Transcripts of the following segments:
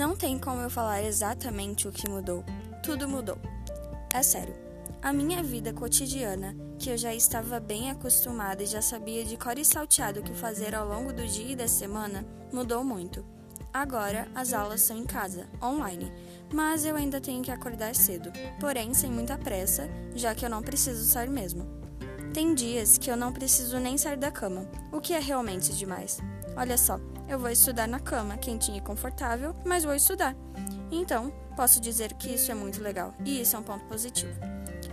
Não tem como eu falar exatamente o que mudou. Tudo mudou. É sério. A minha vida cotidiana, que eu já estava bem acostumada e já sabia de cor e salteado o que fazer ao longo do dia e da semana, mudou muito. Agora as aulas são em casa, online, mas eu ainda tenho que acordar cedo, porém sem muita pressa, já que eu não preciso sair mesmo. Tem dias que eu não preciso nem sair da cama, o que é realmente demais. Olha só, eu vou estudar na cama, quentinha e confortável, mas vou estudar. Então, posso dizer que isso é muito legal, e isso é um ponto positivo.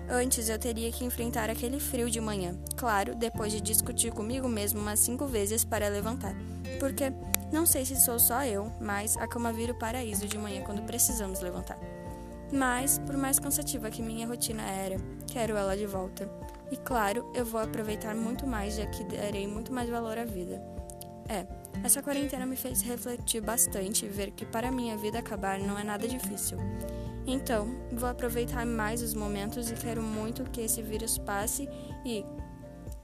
Antes eu teria que enfrentar aquele frio de manhã, claro, depois de discutir comigo mesmo umas cinco vezes para levantar, porque não sei se sou só eu, mas a cama vira o paraíso de manhã quando precisamos levantar. Mas, por mais cansativa que minha rotina era, quero ela de volta. E claro, eu vou aproveitar muito mais, já que darei muito mais valor à vida. É, essa quarentena me fez refletir bastante e ver que para minha vida acabar não é nada difícil. Então, vou aproveitar mais os momentos e quero muito que esse vírus passe e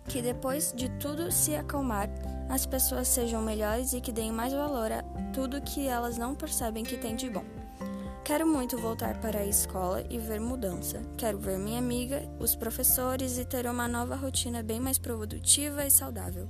que depois de tudo se acalmar, as pessoas sejam melhores e que deem mais valor a tudo que elas não percebem que tem de bom. Quero muito voltar para a escola e ver mudança. Quero ver minha amiga, os professores e ter uma nova rotina bem mais produtiva e saudável.